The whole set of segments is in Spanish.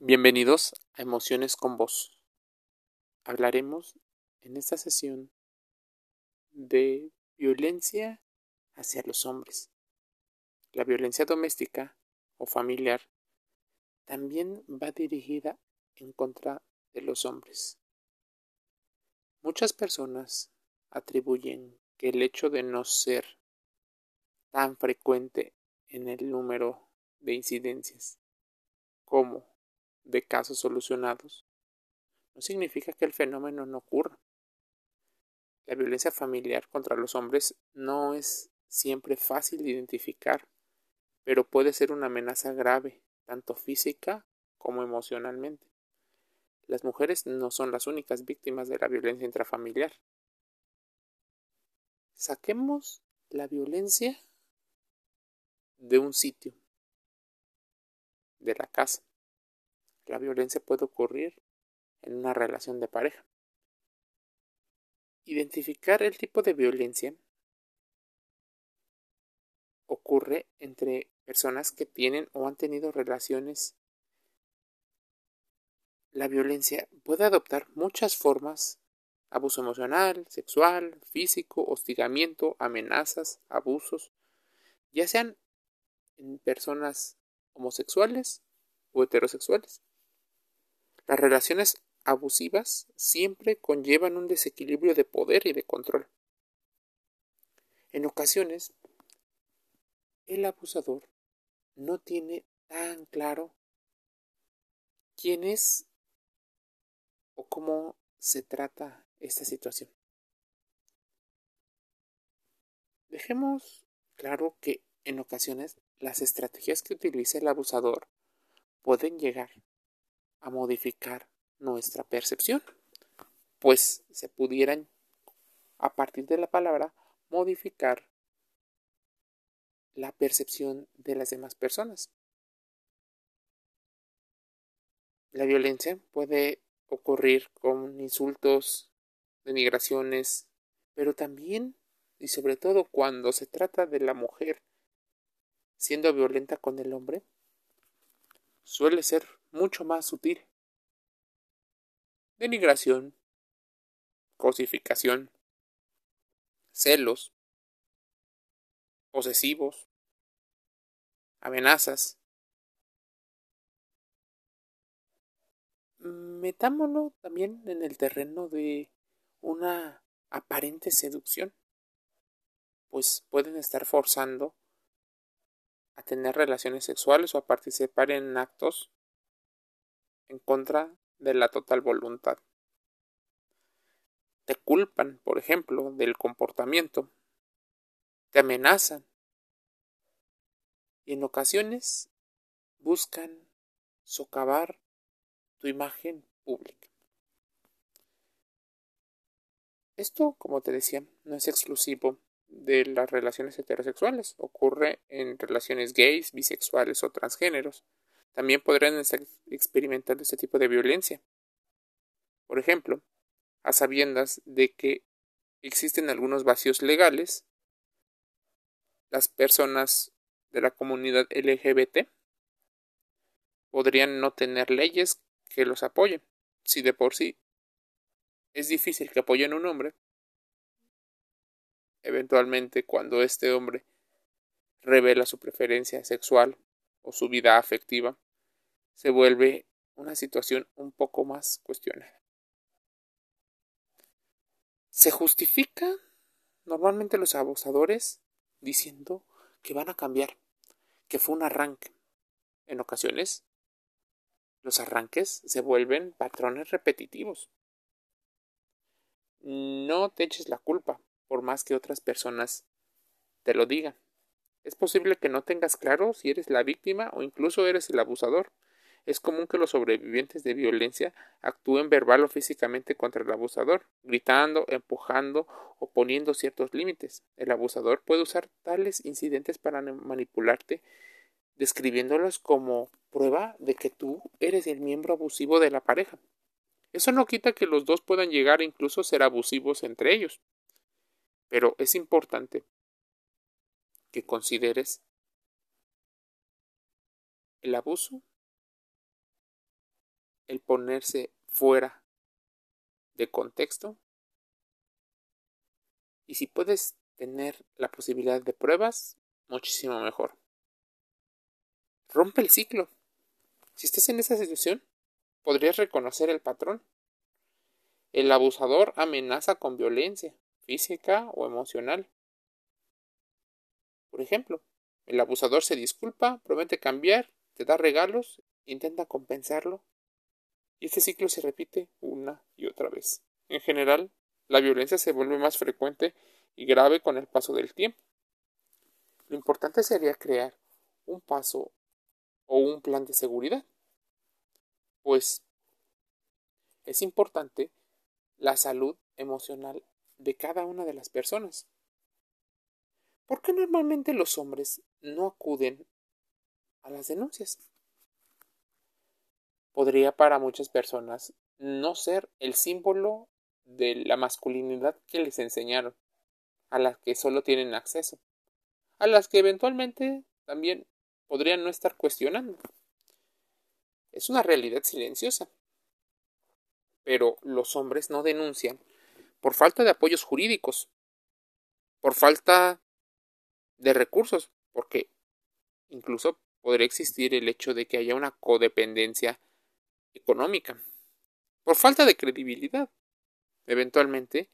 Bienvenidos a Emociones con Voz. Hablaremos en esta sesión de violencia hacia los hombres. La violencia doméstica o familiar también va dirigida en contra de los hombres. Muchas personas atribuyen que el hecho de no ser tan frecuente en el número de incidencias como de casos solucionados, no significa que el fenómeno no ocurra. La violencia familiar contra los hombres no es siempre fácil de identificar, pero puede ser una amenaza grave, tanto física como emocionalmente. Las mujeres no son las únicas víctimas de la violencia intrafamiliar. Saquemos la violencia de un sitio, de la casa. La violencia puede ocurrir en una relación de pareja. Identificar el tipo de violencia ocurre entre personas que tienen o han tenido relaciones. La violencia puede adoptar muchas formas abuso emocional, sexual, físico, hostigamiento, amenazas, abusos, ya sean en personas homosexuales o heterosexuales. Las relaciones abusivas siempre conllevan un desequilibrio de poder y de control. En ocasiones, el abusador no tiene tan claro quién es o cómo se trata esta situación. Dejemos claro que en ocasiones las estrategias que utiliza el abusador pueden llegar a modificar nuestra percepción, pues se pudieran, a partir de la palabra, modificar la percepción de las demás personas. La violencia puede ocurrir con insultos, denigraciones, pero también y sobre todo cuando se trata de la mujer siendo violenta con el hombre, suele ser mucho más sutil. Denigración, cosificación, celos, posesivos, amenazas. Metámonos también en el terreno de una aparente seducción, pues pueden estar forzando a tener relaciones sexuales o a participar en actos en contra de la total voluntad. Te culpan, por ejemplo, del comportamiento. Te amenazan. Y en ocasiones buscan socavar tu imagen pública. Esto, como te decía, no es exclusivo de las relaciones heterosexuales. Ocurre en relaciones gays, bisexuales o transgéneros. También podrían estar experimentando este tipo de violencia. Por ejemplo, a sabiendas de que existen algunos vacíos legales, las personas de la comunidad LGBT podrían no tener leyes que los apoyen. Si de por sí es difícil que apoyen a un hombre, eventualmente cuando este hombre revela su preferencia sexual o su vida afectiva, se vuelve una situación un poco más cuestionada. Se justifica normalmente los abusadores diciendo que van a cambiar, que fue un arranque. En ocasiones, los arranques se vuelven patrones repetitivos. No te eches la culpa, por más que otras personas te lo digan. Es posible que no tengas claro si eres la víctima o incluso eres el abusador. Es común que los sobrevivientes de violencia actúen verbal o físicamente contra el abusador, gritando, empujando o poniendo ciertos límites. El abusador puede usar tales incidentes para manipularte, describiéndolos como prueba de que tú eres el miembro abusivo de la pareja. Eso no quita que los dos puedan llegar a incluso ser abusivos entre ellos. Pero es importante que consideres el abuso el ponerse fuera de contexto. Y si puedes tener la posibilidad de pruebas, muchísimo mejor. Rompe el ciclo. Si estás en esa situación, podrías reconocer el patrón. El abusador amenaza con violencia física o emocional. Por ejemplo, el abusador se disculpa, promete cambiar, te da regalos, intenta compensarlo. Y este ciclo se repite una y otra vez. En general, la violencia se vuelve más frecuente y grave con el paso del tiempo. Lo importante sería crear un paso o un plan de seguridad, pues es importante la salud emocional de cada una de las personas. ¿Por qué normalmente los hombres no acuden a las denuncias? Podría para muchas personas no ser el símbolo de la masculinidad que les enseñaron, a las que solo tienen acceso, a las que eventualmente también podrían no estar cuestionando. Es una realidad silenciosa. Pero los hombres no denuncian por falta de apoyos jurídicos, por falta de recursos, porque incluso podría existir el hecho de que haya una codependencia económica, por falta de credibilidad. Eventualmente,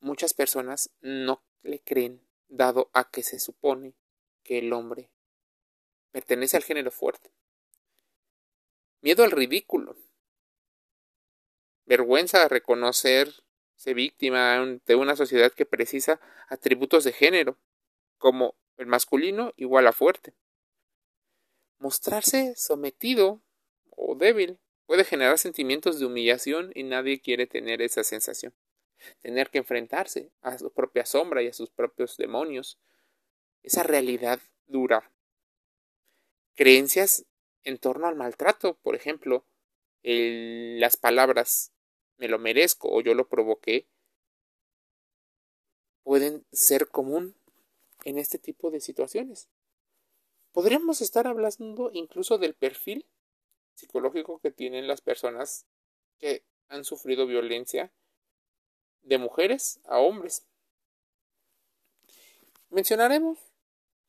muchas personas no le creen, dado a que se supone que el hombre pertenece al género fuerte. Miedo al ridículo. Vergüenza a reconocerse víctima de una sociedad que precisa atributos de género, como el masculino igual a fuerte. Mostrarse sometido o débil puede generar sentimientos de humillación y nadie quiere tener esa sensación. Tener que enfrentarse a su propia sombra y a sus propios demonios. Esa realidad dura creencias en torno al maltrato, por ejemplo, las palabras me lo merezco o yo lo provoqué, pueden ser común en este tipo de situaciones. Podríamos estar hablando incluso del perfil psicológico que tienen las personas que han sufrido violencia de mujeres a hombres. Mencionaremos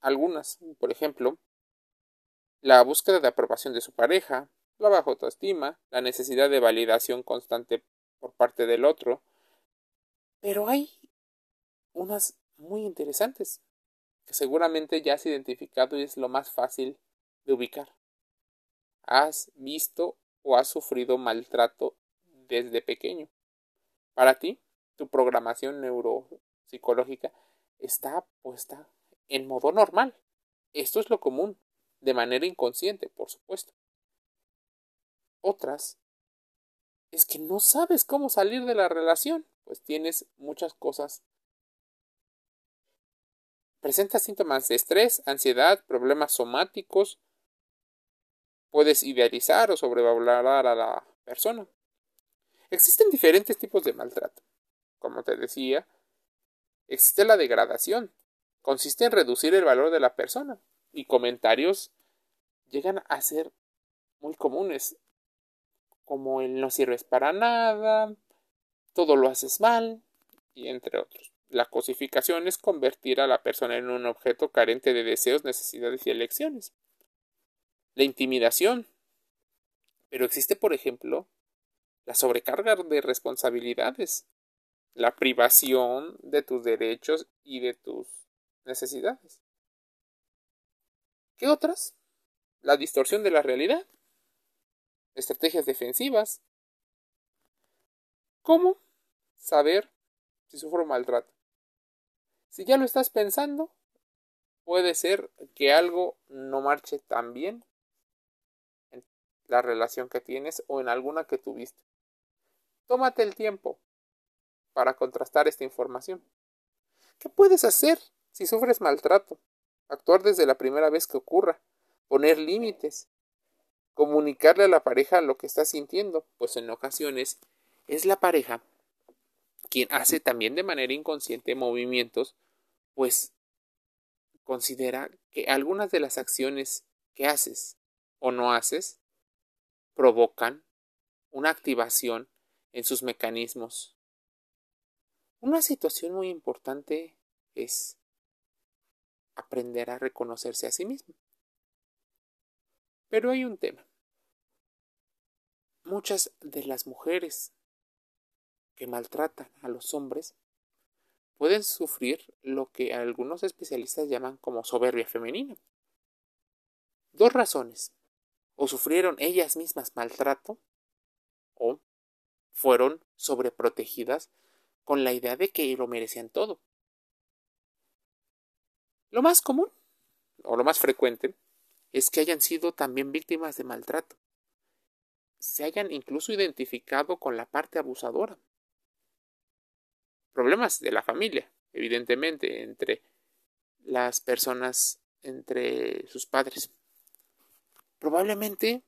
algunas, por ejemplo, la búsqueda de aprobación de su pareja, la baja autoestima, la necesidad de validación constante por parte del otro. Pero hay unas muy interesantes que seguramente ya has identificado y es lo más fácil de ubicar. Has visto o has sufrido maltrato desde pequeño. Para ti, tu programación neuropsicológica está puesta en modo normal. Esto es lo común de manera inconsciente, por supuesto. Otras es que no sabes cómo salir de la relación, pues tienes muchas cosas. Presentas síntomas de estrés, ansiedad, problemas somáticos. Puedes idealizar o sobrevalorar a la persona. Existen diferentes tipos de maltrato. Como te decía, existe la degradación. Consiste en reducir el valor de la persona y comentarios llegan a ser muy comunes, como el no sirves para nada, todo lo haces mal, y entre otros. La cosificación es convertir a la persona en un objeto carente de deseos, necesidades y elecciones. La intimidación. Pero existe, por ejemplo, la sobrecarga de responsabilidades, la privación de tus derechos y de tus necesidades. ¿Qué otras? La distorsión de la realidad. Estrategias defensivas. ¿Cómo saber si sufro maltrato? Si ya lo estás pensando, puede ser que algo no marche tan bien en la relación que tienes o en alguna que tuviste. Tómate el tiempo para contrastar esta información. ¿Qué puedes hacer si sufres maltrato? actuar desde la primera vez que ocurra, poner límites, comunicarle a la pareja lo que está sintiendo, pues en ocasiones es la pareja quien hace también de manera inconsciente movimientos, pues considera que algunas de las acciones que haces o no haces provocan una activación en sus mecanismos. Una situación muy importante es aprender a reconocerse a sí mismo. Pero hay un tema. Muchas de las mujeres que maltratan a los hombres pueden sufrir lo que algunos especialistas llaman como soberbia femenina. Dos razones. O sufrieron ellas mismas maltrato o fueron sobreprotegidas con la idea de que lo merecían todo. Lo más común, o lo más frecuente, es que hayan sido también víctimas de maltrato. Se hayan incluso identificado con la parte abusadora. Problemas de la familia, evidentemente, entre las personas, entre sus padres. Probablemente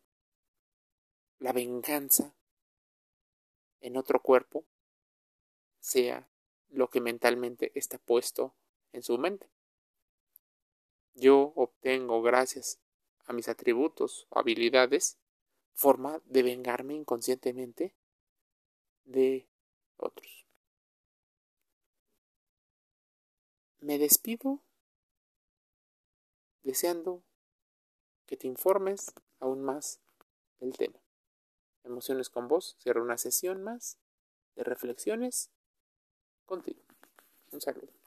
la venganza en otro cuerpo sea lo que mentalmente está puesto en su mente. Yo obtengo, gracias a mis atributos o habilidades, forma de vengarme inconscientemente de otros. Me despido deseando que te informes aún más del tema. Emociones con vos cierra una sesión más de reflexiones contigo. Un saludo.